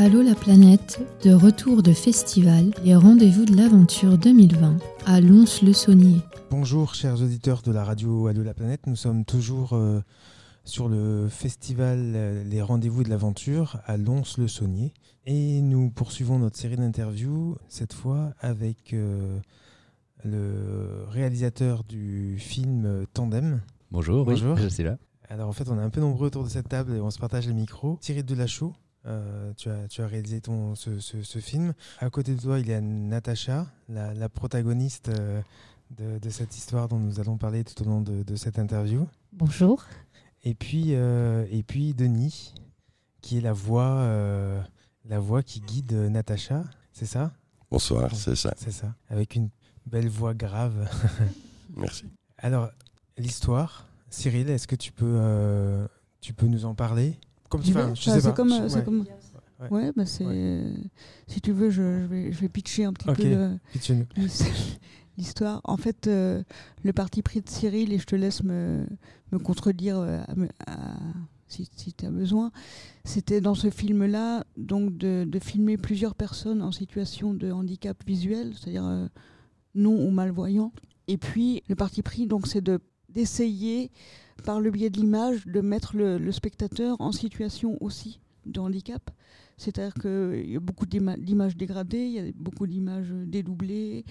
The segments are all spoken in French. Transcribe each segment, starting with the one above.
Allô la planète, de retour de festival et rendez-vous de l'aventure 2020 à Lons-le-Saunier. Bonjour chers auditeurs de la radio Allô la planète, nous sommes toujours euh, sur le festival euh, Les rendez-vous de l'aventure à Lons-le-Saunier et nous poursuivons notre série d'interviews cette fois avec euh, le réalisateur du film Tandem. Bonjour, Bonjour. oui, je suis là. Alors en fait on est un peu nombreux autour de cette table et on se partage les micros. Thierry Delachaux, euh, tu, as, tu as réalisé ton, ce, ce- ce film. À côté de toi, il y a Natacha, la, la protagoniste euh, de, de cette histoire dont nous allons parler tout au long de, de cette interview. Bonjour. Et puis, euh, et puis Denis, qui est la voix, euh, la voix qui guide Natacha, c'est ça? Bonsoir, c'est ça. C'est ça. Avec une belle voix grave. Merci. Alors, l'histoire, Cyril, est-ce que tu peux, euh, tu peux nous en parler? Comme tu vais je Enfin, sais c'est pas. comme, ouais. comme- Ouais. Ouais, bah c'est. Si tu veux, je, je vais, je vais pitcher un petit peu l'histoire. En fait, euh, le parti pris de Cyril, et je te laisse me, me contredire euh, à à- si, tu as besoin, c'était dans ce film-là donc de, de filmer plusieurs personnes en situation de handicap visuel, c'est-à-dire euh, non ou malvoyants. Et puis, le parti pris, donc, c'est de d'essayer, par le biais de l'image, de mettre le, le spectateur en situation aussi de handicap. C'est-à-dire qu'il y a beaucoup d'ima- d'images dégradées, il y a beaucoup d'images dédoublées.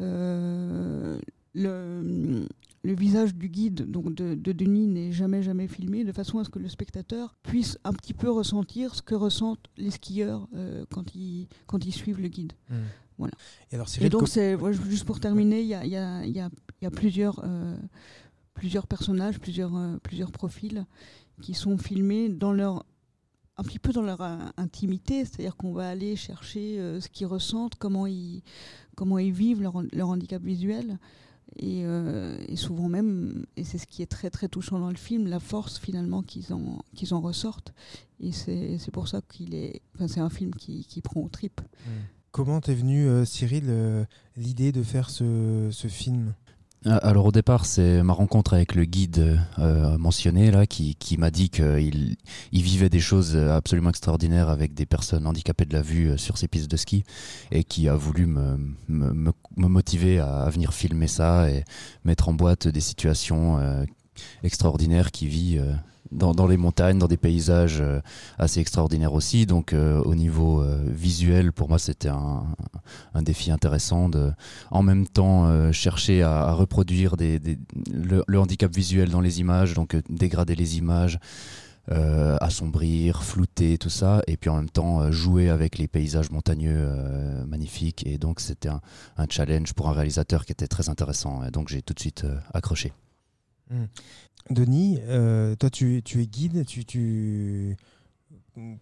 Euh, le, le visage du guide, donc de, de Denis, n'est jamais jamais filmé, de façon à ce que le spectateur puisse un petit peu ressentir ce que ressentent les skieurs euh, quand, ils, quand ils suivent le guide. Hmm. Voilà. Et alors, Et Cyril, donc, c'est ouais, juste pour terminer, il y a, y a- y a plusieurs, euh, plusieurs personnages, plusieurs, euh, plusieurs profils qui sont filmés dans leur un petit peu dans leur euh, intimité, c'est-à-dire qu'on va aller chercher euh, ce qu'ils ressentent, comment ils, comment ils vivent leur, leur handicap visuel. Et, souvent même, et c'est ce qui est très très touchant dans le film, la force finalement qu'ils en, en ressortent. Et c'est pour ça qu'il est. Enfin, c'est un film qui, qui prend aux tripes. Hmm. comment t'es venu, Cyril, l'idée de faire ce, ce film? Alors au départ, c'est ma rencontre avec le guide euh, mentionné là, qui, m'a dit qu'il il vivait des choses absolument extraordinaires avec des personnes handicapées de la vue euh, sur ses pistes de ski et qui a voulu me, motiver à, à venir filmer ça et mettre en boîte des situations euh, extraordinaires qu'il vit euh, dans, les montagnes, dans des paysages euh, assez extraordinaires aussi. Donc euh, au niveau visuel, pour moi, c'était un, défi intéressant de en même temps chercher à, reproduire le, handicap visuel dans les images, donc dégrader les images, assombrir, flouter, tout ça, et puis en même temps jouer avec les paysages montagneux magnifiques. Et donc c'était un, un challenge pour un réalisateur qui était très intéressant. Et donc j'ai tout de suite euh, accroché. Denis, euh, toi tu, tu es guide, tu, tu...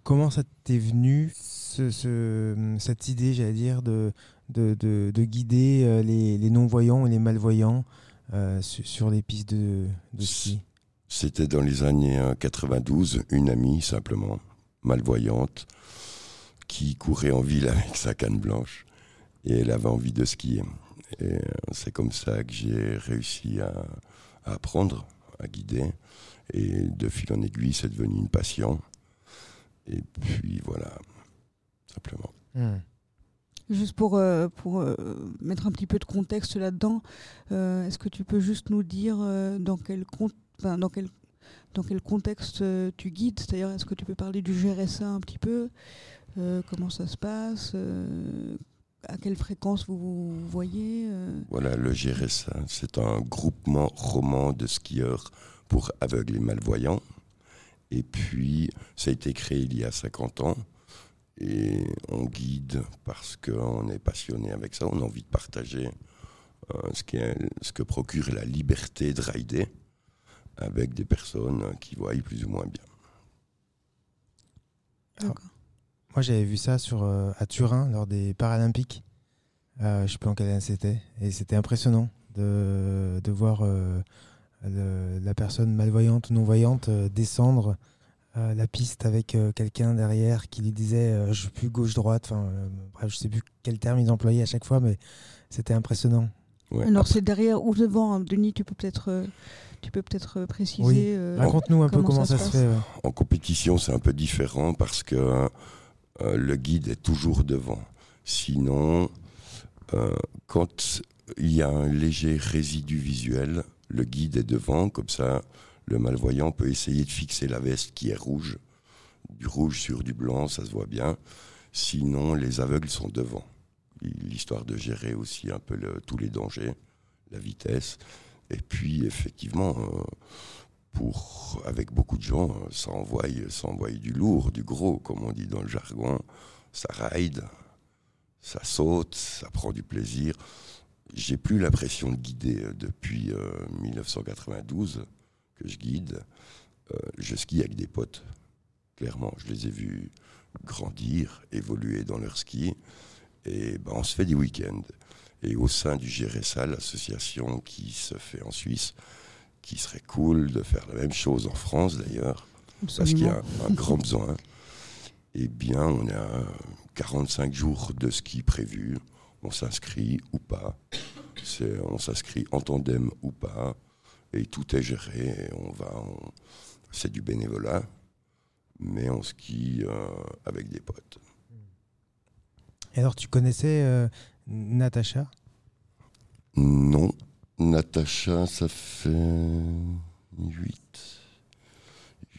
comment ça t'est venu ce, ce- cette idée, j'allais dire, de, de, de- de guider euh, les, les non-voyants et les malvoyants euh, su- sur les pistes de, de ski? C'était dans les années euh, 92, une amie simplement, malvoyante, qui courait en ville avec sa canne blanche et elle avait envie de skier. Et c'est comme ça que j'ai réussi à, à apprendre, à guider. Et de fil en aiguille, c'est devenu une passion. Et puis voilà, simplement. Hmm. Juste pour, euh, pour euh, mettre un petit peu de contexte là-dedans, euh, est-ce que tu peux juste nous dire euh, dans, quel dans, quel, dans quel contexte euh, tu guides? C'est-à-dire, est-ce que tu peux parler du GRSA un petit peu? Euh, Comment ça se passe Euh, À quelle fréquence vous vous voyez euh Voilà, le GRSA, c'est un groupement roman de skieurs pour aveugles et malvoyants. Et puis, ça a été créé il y a 50 ans. Et on guide parce qu'on est passionné avec ça, on a envie de partager euh, ce, qui est- ce que procure la liberté de rider avec des personnes qui voient plus ou moins bien. D'accord. Moi j'avais vu ça sur, euh, à Turin lors des Paralympiques, Euh, je sais plus en quelle année c'était, et c'était impressionnant de, de voir euh, le- la personne malvoyante ou non-voyante euh, descendre euh, la piste avec euh, quelqu'un derrière qui lui disait euh, je suis plus gauche-droite, enfin euh, bref, je sais plus quel terme ils employaient à chaque fois, mais c'était impressionnant. Ouais, Alors, c'est derrière ou devant hein. Denis, tu peux peut-être euh, tu peux peut-être préciser. Oui. euh, Raconte-nous un peu comment comment ça ça, se se fait. ouais. En compétition, c'est un peu différent parce que euh, le guide est toujours devant. Sinon, euh, quand il y a un léger résidu visuel, le guide est devant, comme ça le malvoyant peut essayer de fixer la veste qui est rouge. Du rouge sur du blanc, ça se voit bien. Sinon, les aveugles sont devant. L'histoire de gérer aussi un peu tous les dangers, la vitesse. Et puis, effectivement, euh, avec beaucoup de gens, euh, ça envoie, ça envoie du lourd, du gros, comme on dit dans le jargon. Ça ride, ça saute, ça prend du plaisir. J'ai plus l'impression de guider euh, depuis 1992 que je guide. je skie avec des potes, clairement. Je les ai vus grandir, évoluer dans leur ski. Et ben, on se fait des week-ends. Et au sein du GRSA, l'association qui se fait en Suisse, qui serait cool de faire la même chose en France d'ailleurs, parce qu'il y a un, grand besoin, eh bien, on a 45 jours de ski prévus. On s'inscrit ou pas. On s'inscrit en tandem ou pas. Et tout est géré. On va, c'est du bénévolat, mais on skie euh, avec des potes. Et alors, tu connaissais euh, Natacha? Non. Natacha, ça fait 8.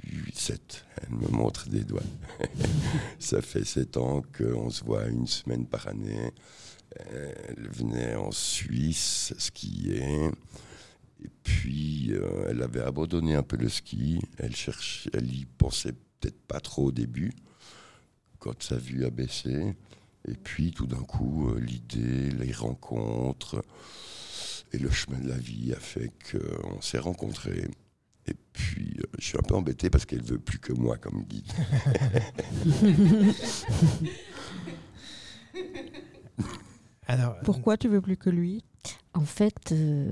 8, 7. Elle me montre des doigts. ça fait 7 ans qu'on se voit une semaine par année. Elle venait en Suisse skier. Et puis, euh, elle avait abandonné un peu le ski. Elle, cherche, elle y pensait peut-être pas trop au début, quand sa vue a baissé. Et puis tout d'un coup, euh, l'idée, les rencontres et le chemin de la vie a fait qu'on s'est rencontrés. Et puis, euh, je suis un peu embêté parce qu'elle veut plus que moi comme guide. Alors, Pourquoi tu veux plus que lui? En fait, euh,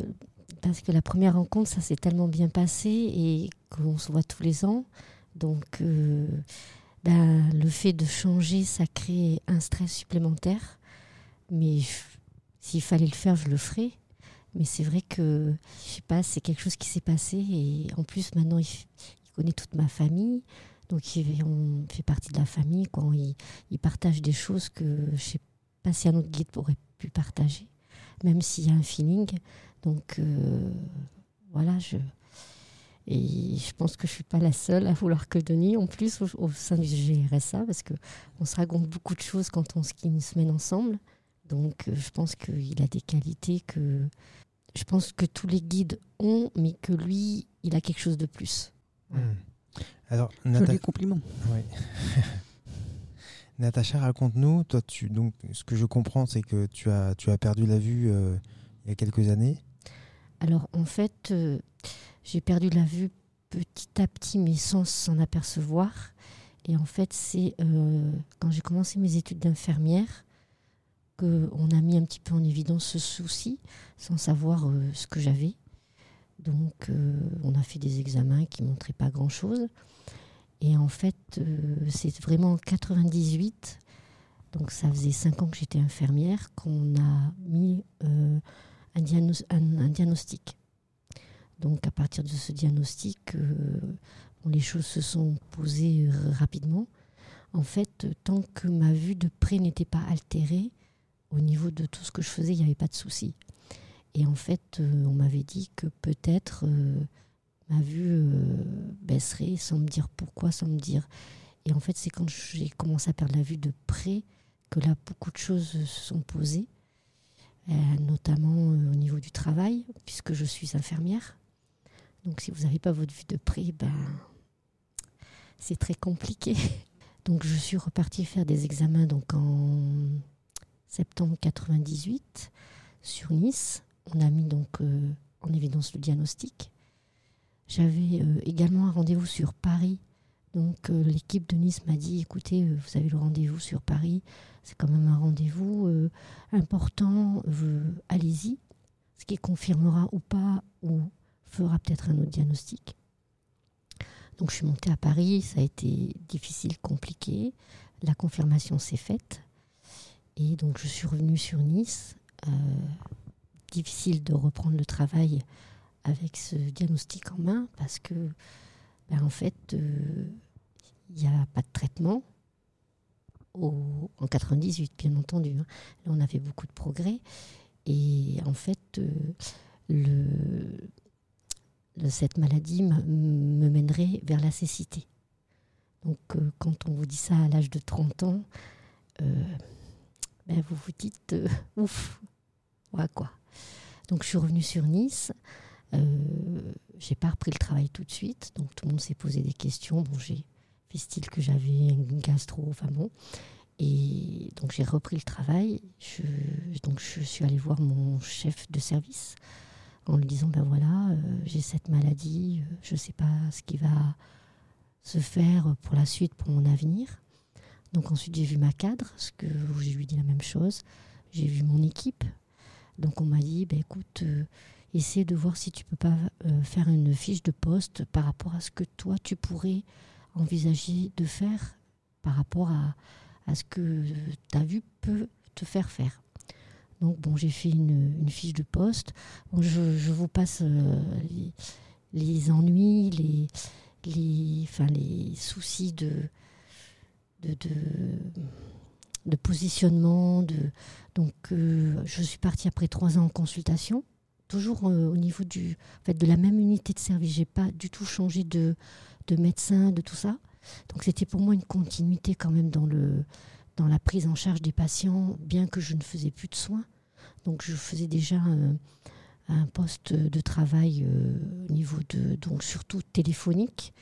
parce que la première rencontre, ça s'est tellement bien passé et qu'on se voit tous les ans. Donc, ben, le fait de changer, ça crée un stress supplémentaire. Mais s'il fallait le faire, je le ferais. Mais c'est vrai que, je sais pas, c'est quelque chose qui s'est passé. Et en plus, maintenant, il, connaît toute ma famille. Donc, il, on fait partie de la famille. Quoi. Il, partage des choses que je sais pas si un autre guide aurait pu partager, même s'il y a un feeling. Donc, euh, voilà, je, et je pense que je ne suis pas la seule à vouloir que Denis, en plus, au, sein du GRSA, parce qu'on se raconte beaucoup de choses quand on skie une semaine ensemble. Donc, euh, je pense qu'il a des qualités que je pense que tous les guides ont, mais que lui, il a quelque chose de plus. Hmm. Alors, Joli compliment. Oui. Natacha, raconte-nous. Toi, tu donc, ce que je comprends, c'est que tu as, tu as perdu la vue euh, il y a quelques années. Alors, en fait, euh, j'ai perdu la vue petit à petit, mais sans s'en apercevoir. Et en fait, c'est euh, quand j'ai commencé mes études d'infirmière qu'on a mis un petit peu en évidence ce souci, sans savoir euh, ce que j'avais. Donc, euh, on a fait des examens qui montraient pas grand-chose. Et en fait, c'est vraiment en 98, donc ça faisait cinq ans que j'étais infirmière, qu'on a mis un, diagnostic. Donc à partir de ce diagnostic, euh, les choses se sont posées euh, rapidement. En fait, tant que ma vue de près n'était pas altérée, au niveau de tout ce que je faisais, il n'y avait pas de souci. Et en fait, euh, on m'avait dit que peut-être ma vue baisserait sans me dire pourquoi, sans me dire. Et en fait, c'est quand j'ai commencé à perdre la vue de près que là, beaucoup de choses se sont posées, notamment au niveau du travail, puisque je suis infirmière. Donc si vous n'avez pas votre vue de près, ben, c'est très compliqué. Donc je suis repartie faire des examens donc en septembre 98 sur Nice. On a mis donc euh, en évidence le diagnostic. J'avais euh, également un rendez-vous sur Paris. Donc euh, l'équipe de Nice m'a dit écoutez, vous avez le rendez-vous sur Paris, c'est quand même un rendez-vous important, allez-y. Ce qui confirmera ou pas ou fera peut-être un autre diagnostic. Donc je suis montée à Paris, ça a été difficile, compliqué. La confirmation s'est faite. Et donc je suis revenue sur Nice. Euh, difficile de reprendre le travail avec ce diagnostic en main parce que, ben, en fait, euh, il n'y a pas de traitement. en 98, bien entendu. hein. Là, on avait beaucoup de progrès. Et en fait, euh, cette maladie me mènerait vers la cécité. Donc, quand on vous dit ça à l'âge de 30 ans, ben, vous vous dites euh, ouf, ouais, quoi. Donc, je suis revenue sur Nice. Euh, j'ai pas repris le travail tout de suite, donc tout le monde s'est posé des questions. Bon, j'ai fait style que j'avais une gastro, enfin bon. Et donc j'ai repris le travail. Je, donc je suis allée voir mon chef de service en lui disant ben voilà, euh, j'ai cette maladie, euh, je sais pas ce qui va se faire pour la suite, pour mon avenir. Donc ensuite j'ai vu ma cadre, ce que je lui dis la même chose. J'ai vu mon équipe. Donc on m'a dit ben écoute, euh, essaie de voir si tu peux pas euh, faire une fiche de poste par rapport à ce que toi tu pourrais envisager de faire par rapport à, ce que ta vue peut te faire faire. Donc bon, j'ai fait une, fiche de poste. Je, vous passe euh, les, ennuis, les soucis de, de, de, positionnement. De, donc euh, je suis partie après trois ans en consultation, toujours euh, au niveau du, en fait, de la même unité de service. J'ai pas du tout changé de, de médecin, de tout ça. Donc c'était pour moi une continuité quand même dans, le, dans la prise en charge des patients, bien que je ne faisais plus de soins. Donc je faisais déjà un poste de travail euh, au niveau de, donc surtout téléphonique,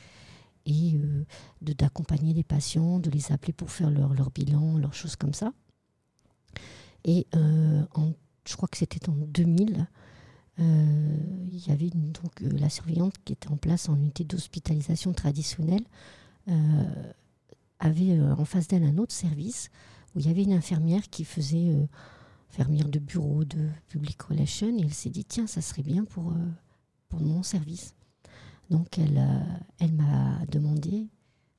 et euh, d'accompagner les patients, de les appeler pour faire leur, leur bilan, leurs choses comme ça. Et euh, je crois que c'était en 2000, euh, il y avait donc la surveillante qui était en place en unité d'hospitalisation traditionnelle avait en face d'elle un autre service où il y avait une infirmière qui faisait infirmière de bureau de public relation et elle s'est dit tiens ça serait bien pour, pour mon service. Donc elle, euh, elle m'a demandé,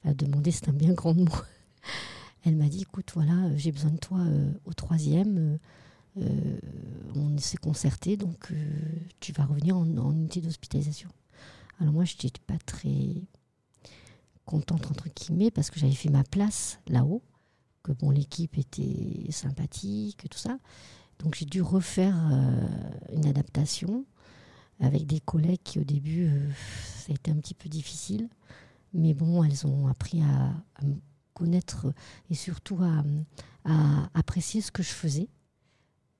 enfin demandé c'est un bien grand mot, elle m'a dit écoute voilà j'ai besoin de toi euh, au troisième, euh, on s'est concerté donc tu vas revenir en, unité d'hospitalisation. Alors moi je n'étais pas très contente entre guillemets parce que j'avais fait ma place là-haut, que bon l'équipe était sympathique, tout ça. Donc j'ai dû refaire une adaptation avec des collègues qui au début euh, ça a été un petit peu difficile, mais bon elles ont appris à, me connaître et surtout à, apprécier ce que je faisais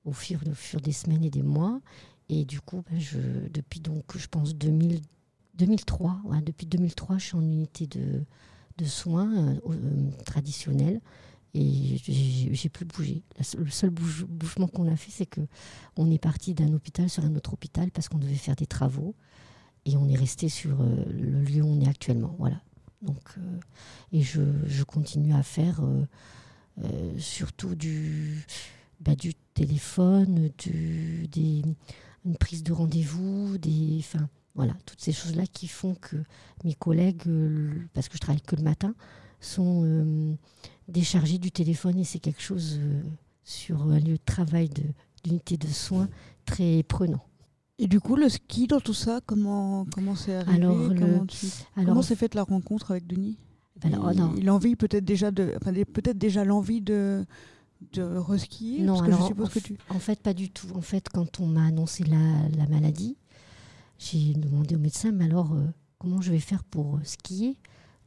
au fur, des semaines et des mois. Et du coup, ben, depuis donc, je pense 2000, 2003, ouais, depuis 2003, je suis en unité de, de soins euh, euh, traditionnels et j'ai plus bougé. Le seul bouge- bougement qu'on a fait, c'est que on est parti d'un hôpital sur un autre hôpital parce qu'on devait faire des travaux et on est resté sur euh, le lieu où on est actuellement. Voilà. Donc, euh, et je, je continue à faire euh, surtout du, bah, du téléphone, du, des, une prise de rendez-vous, des, enfin, voilà, toutes ces choses-là qui font que mes collègues, parce que je travaille que le matin, sont déchargés du téléphone et c'est quelque chose euh, sur un lieu de travail de- d'unité de, soins très prenant. Et du coup, le ski dans tout ça, comment comment c'est arrivé? Alors, Comment, tu- comment s'est faite la rencontre avec Denis? Oh, non. Il, a envie peut-être déjà de, enfin, peut-être déjà l'envie de de reskier? Non, parce que alors, je suppose en, que tu. en fait, pas du tout. En fait, quand on m'a annoncé la, la maladie, j'ai demandé au médecin, mais alors, euh, comment je vais faire pour euh, skier,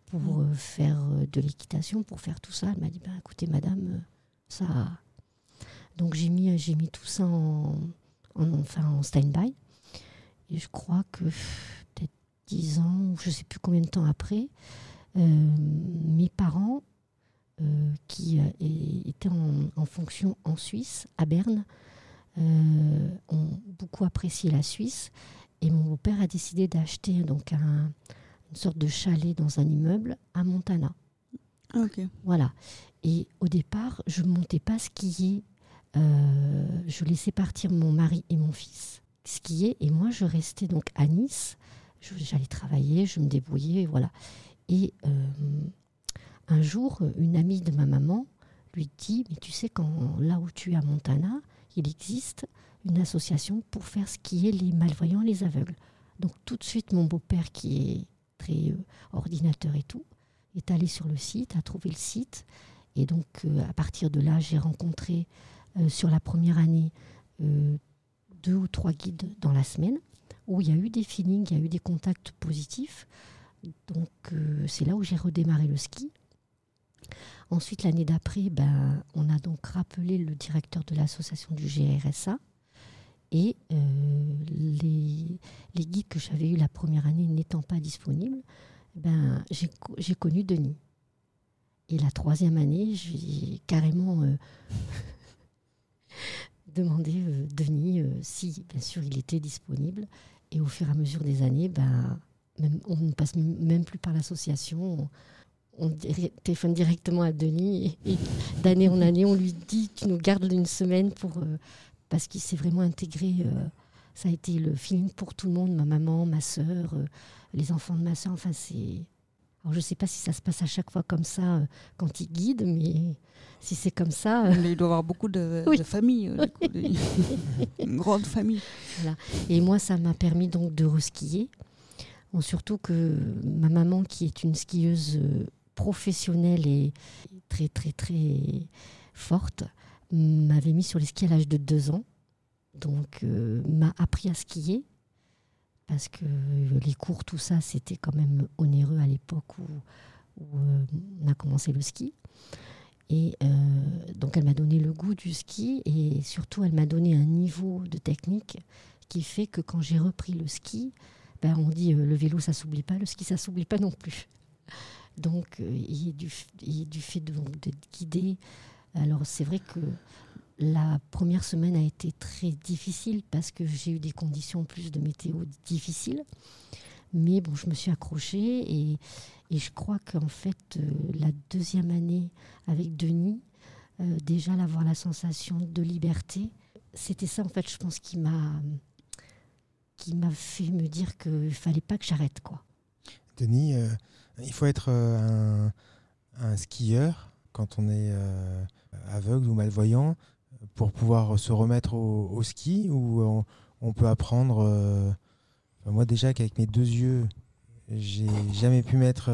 pour euh, faire euh, de l'équitation, pour faire tout ça Elle m'a dit, ben, écoutez, madame, euh, ça... Donc, j'ai mis, j'ai mis tout ça en, en, enfin, en stand-by. Et je crois que peut-être 10 ans, ou je ne sais plus combien de temps après, euh, mes parents euh, qui euh, étaient en, en fonction en Suisse, à Berne, ont beaucoup apprécié la Suisse. Et mon beau-père a décidé d'acheter donc un- une sorte de chalet dans un immeuble à Montana. Ah. Voilà. Et au départ, je ne montais pas skier. Euh, je laissais partir mon mari et mon fils skier. Et moi, je restais donc à Nice. J'allais travailler, je me débrouillais, voilà. Et euh, un jour, une amie de ma maman lui dit, mais tu sais, quand, là où tu es à Montana, il existe une association pour faire skier les malvoyants et les aveugles. Donc tout de suite, mon beau-père, qui est très euh, ordinateur et tout, est allé sur le site, a trouvé le site, Et donc, à partir de là, j'ai rencontré sur la première année deux ou trois guides dans la semaine où il y a eu des feelings, il y a eu des contacts positifs. Donc, c'est là où j'ai redémarré le ski. Ensuite, l'année d'après, ben, on a donc rappelé le directeur de l'association du GRSA. Et euh, les, guides que j'avais eus la première année n'étant pas disponibles, ben, j'ai connu Denis. Et la troisième année, j'ai carrément euh, demandé euh, Denis si, bien sûr, il était disponible. Et au fur et à mesure des années, ben, on ne passe même plus par l'association on téléphone directement à Denis et, d'année en année, on lui dit tu nous gardes une semaine pour euh, parce qu'il s'est vraiment intégré. Euh, ça a été le feeling pour tout le monde, ma maman, ma soeur, euh, les enfants de ma soeur. Enfin, c'est. Alors, je ne sais pas si ça se passe à chaque fois comme ça quand il guide, mais si c'est comme ça. Il doit avoir beaucoup de, familles, une grande famille. Et moi, ça m'a permis donc de reskier. Bon, surtout que ma maman, qui est une skieuse professionnelle et très très très forte m'avait mis sur les skis à l'âge de deux ans. Donc euh, m'a appris à skier parce que les cours, tout ça, c'était quand même onéreux à l'époque où, euh, on a commencé le ski. Et euh, donc elle m'a donné le goût du ski et surtout elle m'a donné un niveau de technique qui fait que quand j'ai repris le ski, ben on dit le vélo ça s'oublie pas, le ski ça s'oublie pas non plus. Donc, il, du, du fait d'être guidé. Alors, c'est vrai que la première semaine a été très difficile parce que j'ai eu des conditions plus de météo difficiles. Mais bon, je me suis accrochée et, et je crois qu'en fait, euh, la deuxième année avec Denis, euh, déjà d'avoir la sensation de liberté, c'était ça en fait, je pense, qui m'a qui m'a fait me dire qu'il fallait pas que j'arrête quoi. Denis, il faut être euh, un, skieur quand on est euh, aveugle ou malvoyant pour pouvoir se remettre au, ski ou on, peut apprendre. Euh, moi déjà qu'avec mes deux yeux, j'ai jamais pu mettre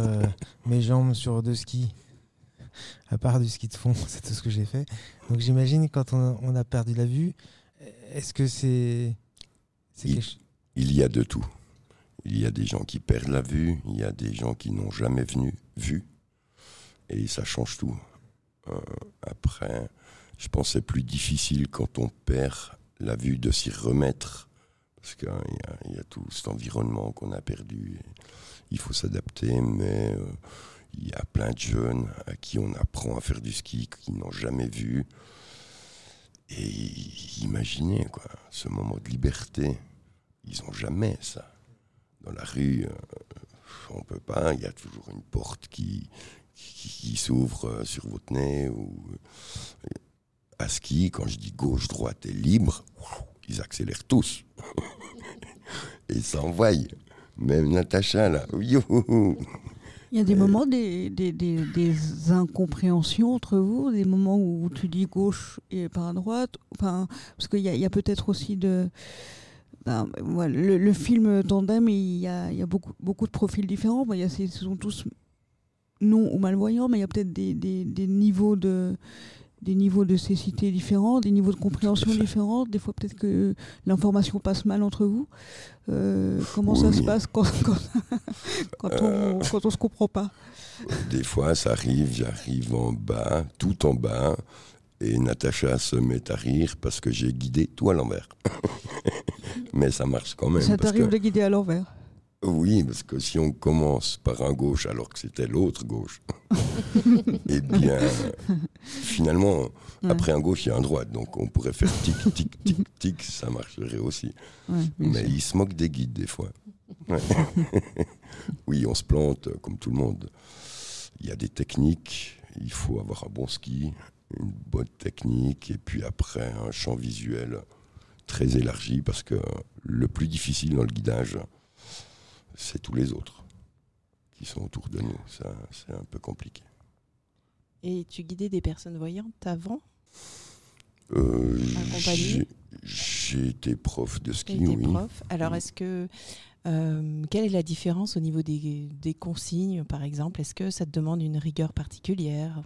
mes jambes sur deux skis à part du ski de fond, c'est tout ce que j'ai fait. Donc j'imagine quand on, a perdu la vue, est-ce que c'est... Il, il, y a de tout. Il y a des gens qui perdent la vue, il y a des gens qui n'ont jamais venu, vu, et ça change tout. Euh, après, je pense que c'est plus difficile quand on perd la vue de s'y remettre, parce qu'il y, a tout cet environnement qu'on a perdu. Il faut s'adapter, mais euh, il y a plein de jeunes à qui on apprend à faire du ski, qui n'ont jamais vu. Et imaginez, quoi, ce moment de liberté, ils n'ont jamais ça dans la rue, euh, on peut pas. Il y a toujours une porte qui, qui, s'ouvre euh, sur votre nez. Ou, euh, à ski, quand je dis gauche, droite et libre, ils accélèrent tous. et ils s'envoient. Même Natacha, là. Il y a des moments, des, des, des, incompréhensions entre vous, des moments où tu dis gauche et pas droite. Enfin, parce qu'il y a, a peut-être aussi de ben, le, film Tandem, il y a, il y a beaucoup, beaucoup de profils différents. il y a, ce sont tous non ou malvoyants, mais il y a peut-être des, des, des, niveaux de des niveaux de cécité différents, des niveaux de compréhension différents. Des fois, peut-être que l'information passe mal entre vous. Euh, comment ça se passe quand, quand, quand on euh. quand on se comprend pas? Des fois, ça arrive. J'arrive en bas, tout en bas. Et Natacha se met à rire parce que j'ai guidé tout à l'envers. Mais ça marche quand même. Ça t'arrive de guider à l'envers? Oui, parce que si on commence par un gauche alors que c'était l'autre gauche, eh bien, finalement, après un gauche, il y a un droite. Donc on pourrait faire tic, tic, tic, tic, ça marcherait aussi. Mais ils se moquent des guides des fois. oui, on se plante comme tout le monde. Il y a des techniques, il faut avoir un bon ski, une bonne technique et puis après un champ visuel très élargi parce que le plus difficile dans le guidage, c'est tous les autres qui sont autour de nous. Ça, c'est un peu compliqué. Et tu guidais des personnes voyantes avant? Euh, J'ai été prof de ski, oui. Prof. Alors, est-ce que euh, quelle est la différence au niveau des, des consignes, par exemple? Est-ce que ça te demande une rigueur particulière?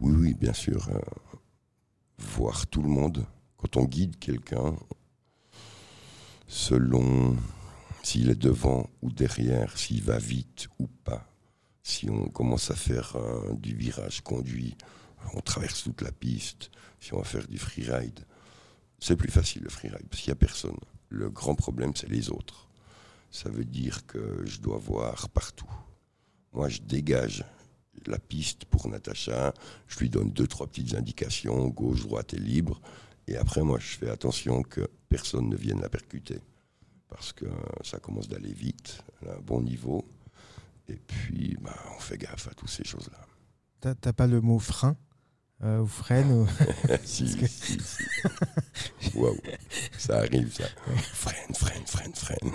Oui, oui, bien sûr. euh, voir tout le monde. Quand on guide quelqu'un, selon s'il est devant ou derrière, s'il va vite ou pas, si on commence à faire euh, du virage conduit, on traverse toute la piste, si on va faire du freeride, c'est plus facile le freeride parce qu'il n'y a personne. Le grand problème, c'est les autres. Ça veut dire que je dois voir partout. Moi, je dégage la piste pour Natacha, je lui donne deux, trois petites indications, gauche, droite et libre. Et après, moi, je fais attention que personne ne vienne la percuter. Parce que ça commence d'aller vite, a un bon niveau. Et puis, bah, on fait gaffe à toutes ces choses-là. T'as pas le mot frein euh, ou freine ou... si, que- si, si. Waouh, ça arrive, ça. Freine, freine, freine, freine.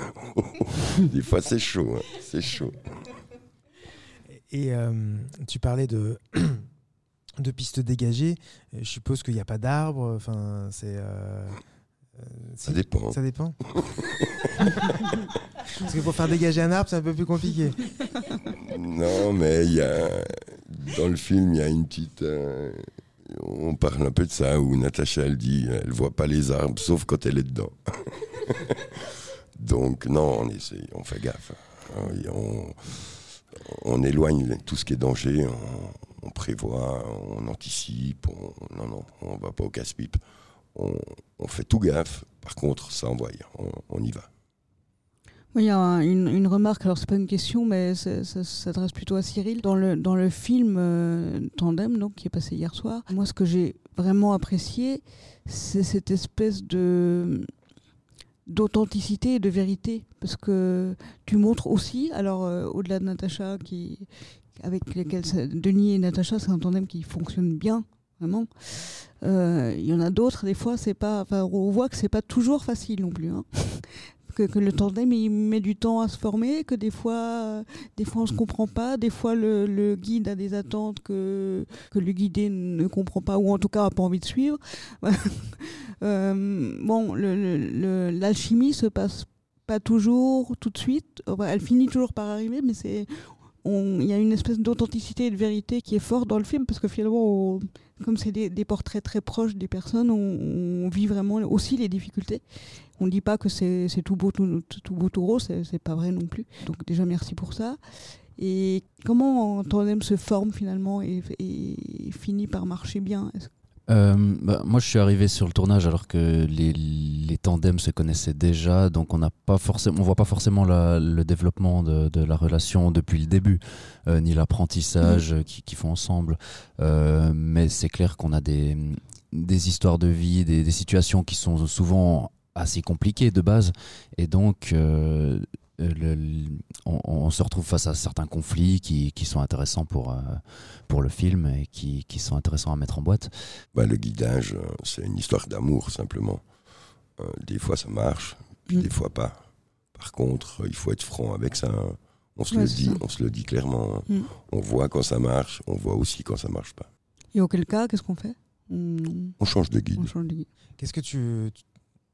Des fois, c'est chaud, hein, c'est chaud. Et euh, tu parlais de, de pistes dégagées. Euh, Je suppose qu'il n'y a pas d'arbres. Enfin, c'est. euh, Ça si- dépend. Ça dépend. Parce que pour faire dégager un arbre, c'est un peu plus compliqué. Non, mais il y a dans le film, il y a une petite. euh, on parle un peu de ça où Natacha elle dit, elle voit pas les arbres sauf quand elle est dedans. Donc non, on essaie, on fait gaffe. hein. On, on éloigne tout ce qui est danger, on, on prévoit, on anticipe. On, non, non, on va pas au casse-pipe. On, fait tout gaffe. Par contre, ça envoie, on, y va. Moi, Il y a un- une, remarque, alors c'est pas une question, mais ça s'adresse plutôt à Cyril. Dans le, dans le film euh, Tandem, donc, qui est passé hier soir, moi ce que j'ai vraiment apprécié, c'est cette espèce de d'authenticité et de vérité. Parce que tu montres aussi, alors euh, au-delà de Natacha, qui, avec lesquels Denis et Natacha, c'est un tandem qui fonctionne bien, vraiment. Euh, Il y en a d'autres, des fois, c'est pas, on voit que c'est pas toujours facile non plus. hein que, que le tandem il met du temps à se former, que des fois, euh, des fois on se comprend pas, des fois le, guide a des attentes que, que le guidé ne comprend pas ou en tout cas a pas envie de suivre. Euh, bon, l'alchimie se passe pas toujours tout de suite. Elle finit toujours par arriver, mais c'est il y a une espèce d'authenticité et de vérité qui est forte dans le film parce que finalement, comme c'est des, portraits très proches des personnes, on, vit vraiment aussi les difficultés. On ne dit pas que c'est tout beau, tout, tout beau, tout rose, c'est pas vrai non plus. Donc déjà merci pour ça. Et comment tandem se forme finalement et, finit par marcher bien? Euh, bah, moi, je suis arrivé sur le tournage alors que les, les tandems se connaissaient déjà, donc on n'a pas forcément, on voit pas forcément la- le développement de, de la relation depuis le début, euh, ni l'apprentissage qu'ils qu'ils font ensemble. Euh, mais c'est clair qu'on a des, des histoires de vie, des, des situations qui sont souvent assez compliquées de base, et donc. Euh, le- on, on se retrouve face à certains conflits qui, qui sont intéressants pour, euh, pour le film et qui, qui sont intéressants à mettre en boîte. Bah, le guidage, euh, c'est une histoire d'amour simplement. Euh, des fois ça marche, puis Mm. des fois pas. Par contre, il faut être franc avec ça. hein. On se Ouais, le dit, ça. on se le dit clairement. hein. Mm. On voit quand ça marche, on voit aussi quand ça marche pas. Et auquel cas, qu'est-ce qu'on fait? On, On change de guide. Qu'est-ce que tu, tu,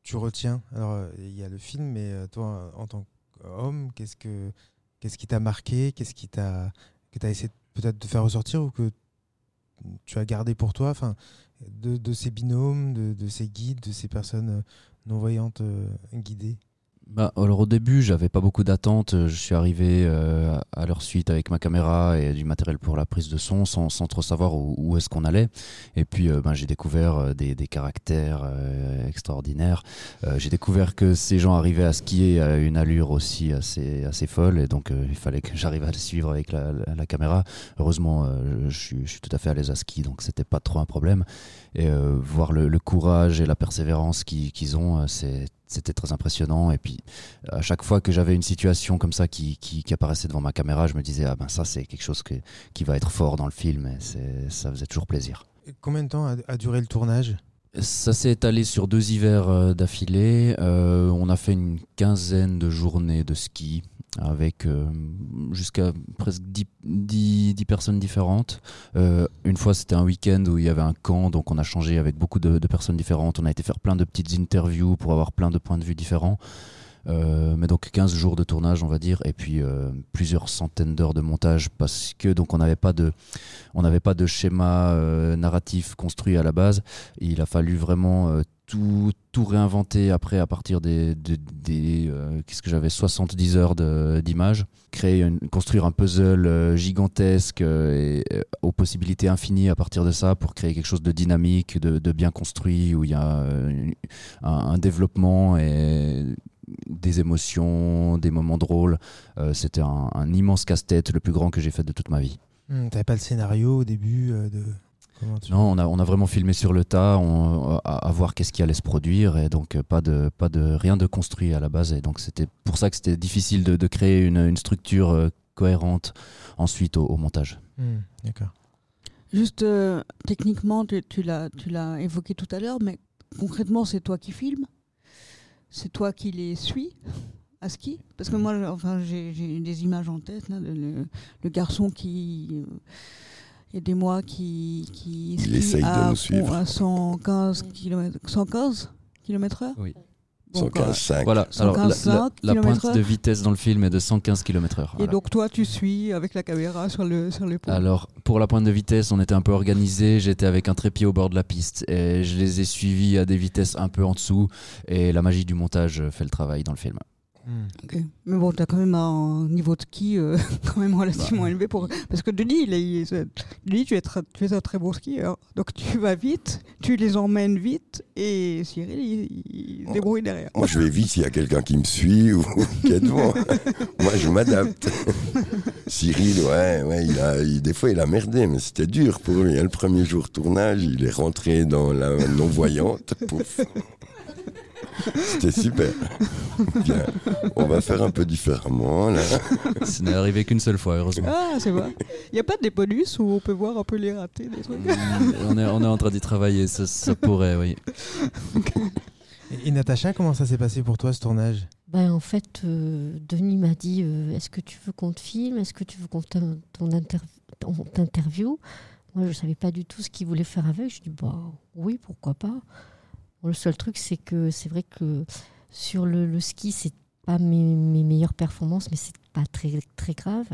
tu retiens? Alors, il y a le film, mais toi, en tant qu'homme, qu'est-ce que qu'est-ce qui t'a marqué Qu'est-ce qui t'a que t'as essayé peut-être de faire ressortir ou que tu as gardé pour toi Enfin, de, de ces binômes, de, de ces guides, de ces personnes non voyantes euh, guidées? Bah, alors au début, j'avais pas beaucoup d'attentes. Je suis arrivé euh, à leur suite avec ma caméra et du matériel pour la prise de son sans, trop savoir où, où est-ce qu'on allait. Et puis euh, ben, j'ai découvert euh, des, caractères extraordinaires. J'ai découvert que ces gens arrivaient à skier à une allure aussi assez, assez folle et donc il fallait que j'arrive à le suivre avec la, caméra. Heureusement, je, suis, tout à fait à l'aise à ski donc c'était pas trop un problème. Et voir le, courage et la persévérance qu'ils ont, c'est c'était très impressionnant. Et puis, à chaque fois que j'avais une situation comme ça qui, qui, qui apparaissait devant ma caméra, je me disais, ah ben ça, c'est quelque chose que- qui va être fort dans le film. Et ça faisait toujours plaisir. Et Combien de temps a, a duré le tournage? Ça s'est étalé sur deux hivers euh, d'affilée. Euh, on a fait une quinzaine de journées de ski avec euh, jusqu'à presque 10, 10 10 personnes différentes. Euh, une fois, c'était un week-end où il y avait un camp, donc on a changé avec beaucoup de, personnes différentes. On a été faire plein de petites interviews pour avoir plein de points de vue différents. Euh, mais donc 15 jours de tournage, on va dire, et puis euh, plusieurs centaines d'heures de montage parce que donc on n'avait pas de, on n'avait pas de schéma euh, narratif construit à la base. Il a fallu vraiment euh, tout, tout réinventer après à partir des, euh, qu'est-ce que j'avais 70 heures d'images, créer, construire un puzzle euh, gigantesque euh, aux possibilités infinies à partir de ça pour créer quelque chose de dynamique, de, bien construit où il y a un, développement et des émotions, des moments drôles. C'était un, immense casse-tête, le plus grand que j'ai fait de toute ma vie. Hmm, T'avais pas le scénario au début de. Tu... Non, on a, on a vraiment filmé sur le tas, on- à, à voir qu'est-ce qui allait se produire, et donc euh, pas de, pas de rien de construit à la base. Et donc c'était pour ça que c'était difficile de, de créer une, une structure euh, cohérente ensuite au, au montage. Hmm, D'accord. Juste euh, techniquement, tu, tu l'as tu l'as évoqué tout à l'heure, mais concrètement, c'est toi qui filmes? C'est toi qui les suis? À ski? Parce que moi, enfin, j'ai des images en tête. là, le, le- le garçon qui. euh, Il y a des mois qui, qui Il essaye de à, nous suivre. à 115 km, 115 km/h Oui. Donc, euh, 115,5. Voilà, alors la, 115 la- la pointe heure. de vitesse dans le film est de 115 km/h. Et donc toi, tu suis avec la caméra sur le sur le pont. Alors, pour la pointe de vitesse, on était un peu organisé. J'étais avec un trépied au bord de la piste et je les ai suivis à des vitesses un peu en dessous. Et la magie du montage fait le travail dans le film. Ok. Mais bon, t'as quand même un niveau de ski euh, quand même relativement Bah. élevé pour parce que Denis, il est, Denis, tu es, très- tu es un très beau skieur. Donc tu vas vite, tu les emmènes vite et Cyril, il, il se débrouille derrière. Moi, je vais vite s'il y a quelqu'un qui me suit ou qui est devant. Moi, je m'adapte. Cyril, ouais, ouais, il a, il- des fois, il a merdé, mais c'était dur pour lui. Le premier jour tournage, il est rentré dans la non-voyante. Pouf. C'était super. Bien. On va faire un peu différemment, là. Ce n'est arrivé qu'une seule fois, heureusement. Ah, c'est vrai. Il n'y a pas des bonus où on peut voir un peu les ratés des trucs? on, est, on est en train d'y travailler, ça, ça pourrait, oui. Et, et Natacha, comment ça s'est passé pour toi ce tournage? Ben, en fait, euh, Denis m'a dit euh, Est-ce que tu veux qu'on te filme? Est-ce que tu veux qu'on t'interviewe Moi, je ne savais pas du tout ce qu'il voulait faire avec. Je dis bah, Oui, pourquoi pas. Bon, le seul truc, c'est que c'est vrai que sur le, le ski, c'est pas mes, mes meilleures performances, mais c'est pas très, très grave.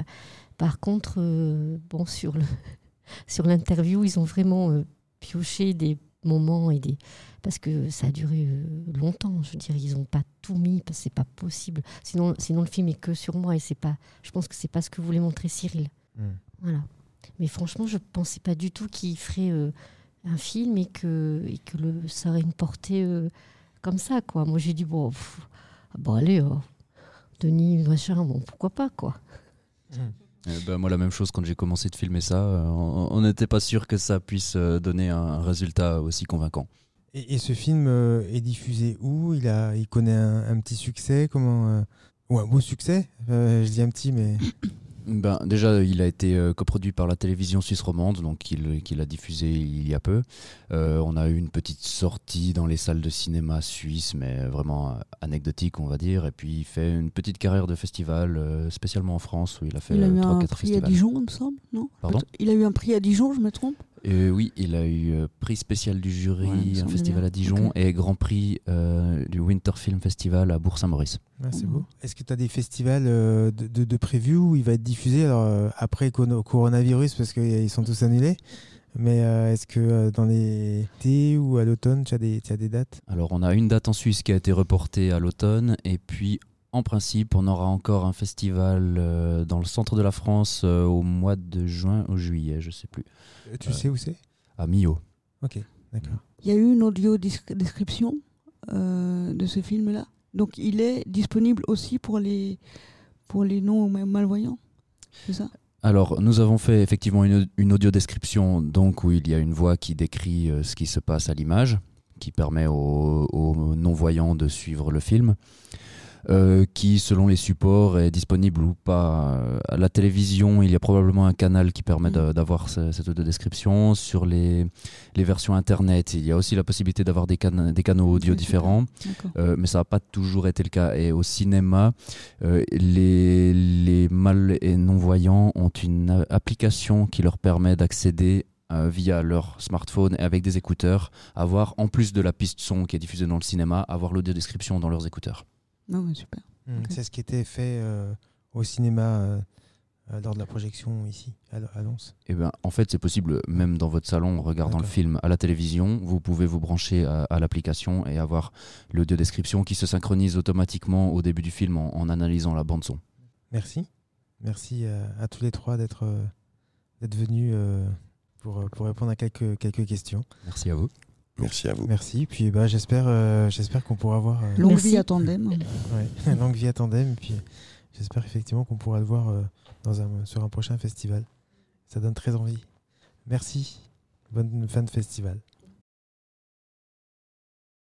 Par contre, euh, bon, sur le sur l'interview, ils ont vraiment euh, pioché des moments et des parce que ça a duré euh, longtemps. Je veux dire, ils n'ont pas tout mis parce que c'est pas possible. Sinon, sinon le film est que sur moi et c'est pas. Je pense que c'est pas ce que voulait montrer Cyril. Hmm. Voilà. Mais franchement, je pensais pas du tout qu'il ferait un film et que et que le ça aurait une portée euh, comme ça quoi. Moi, j'ai dit bon, pff, ah, bon allez, oh, Denis machin, bon pourquoi pas quoi. Eh ben, moi, la même chose quand j'ai commencé de filmer ça. euh, on n'était pas sûr que ça puisse euh, donner un résultat aussi convaincant. et, et ce film euh, est diffusé où? Il, a, il connaît un, un petit succès? Comment, euh, Ou un beau succès? Euh, Je dis un petit, mais. Ben, déjà, il a été euh, coproduit par la télévision suisse romande, donc il, qu'il a diffusé il y a peu. Euh, on a eu une petite sortie dans les salles de cinéma suisses, mais vraiment euh, anecdotique, on va dire. Et puis il fait une petite carrière de festival, euh, spécialement en France, où il a fait Il a eu un 3-4 prix à festivals. Dijon, il me semble, non? Pardon? Il a eu un prix à Dijon, je me trompe? Euh, oui, il a eu euh, prix spécial du jury, Ouais, un festival bien. à Dijon, et grand prix euh, du Winter Film Festival à Bourg-Saint-Maurice. Ouais, c'est beau. Est-ce que tu as des festivals de, de, de prévus où il va être diffusé alors, après coronavirus parce qu'ils sont tous annulés Mais euh, est-ce que dans l'été ou à l'automne, tu as, as des dates? Alors, on a une date en Suisse qui a été reportée à l'automne, et puis en principe, on aura encore un festival euh, dans le centre de la France euh, au mois de juin ou juillet, je sais plus, Euh, Tu Euh. sais où c'est? à Millau. Ok, d'accord. Il y a eu une audio description euh, de ce film-là. Donc il est disponible aussi pour les, pour les non-malvoyants, c'est ça? Alors, nous avons fait effectivement une, une audio-description, donc où il y a une voix qui décrit euh, ce qui se passe à l'image, qui permet aux, aux non-voyants de suivre le film, euh, qui, selon les supports, est disponible ou pas. Euh, À la télévision, il y a probablement un canal qui permet de- d'avoir ce- cette audio-description. Sur les, les versions Internet, il y a aussi la possibilité d'avoir des, can- des canaux audio différents. Euh, mais ça n'a pas toujours été le cas. Et au cinéma, euh, les, les mal et non-voyants ont une application qui leur permet d'accéder euh, via leur smartphone et avec des écouteurs, avoir, en plus de la piste son qui est diffusée dans le cinéma, avoir l'audio description dans leurs écouteurs. Non, mais super. Mm, Ok. C'est ce qui était fait euh, au cinéma euh, euh, lors de la projection ici, à, à Lons. Eh ben, en fait, c'est possible, même dans votre salon, en regardant le film à la télévision, vous pouvez vous brancher à, à l'application et avoir l'audio description qui se synchronise automatiquement au début du film en, en analysant la bande son. Merci. Merci à, à tous les trois d'être euh, d'être venus euh, pour, pour répondre à quelques, quelques questions. Merci à vous. Merci à vous. Merci. Puis bah, j'espère euh, j'espère qu'on pourra voir euh, Longue Merci. vie à tandem. ouais, longue vie à tandem. Puis j'espère effectivement qu'on pourra le voir euh, dans un, sur un prochain festival. Ça donne très envie. Merci. Bonne fin de festival.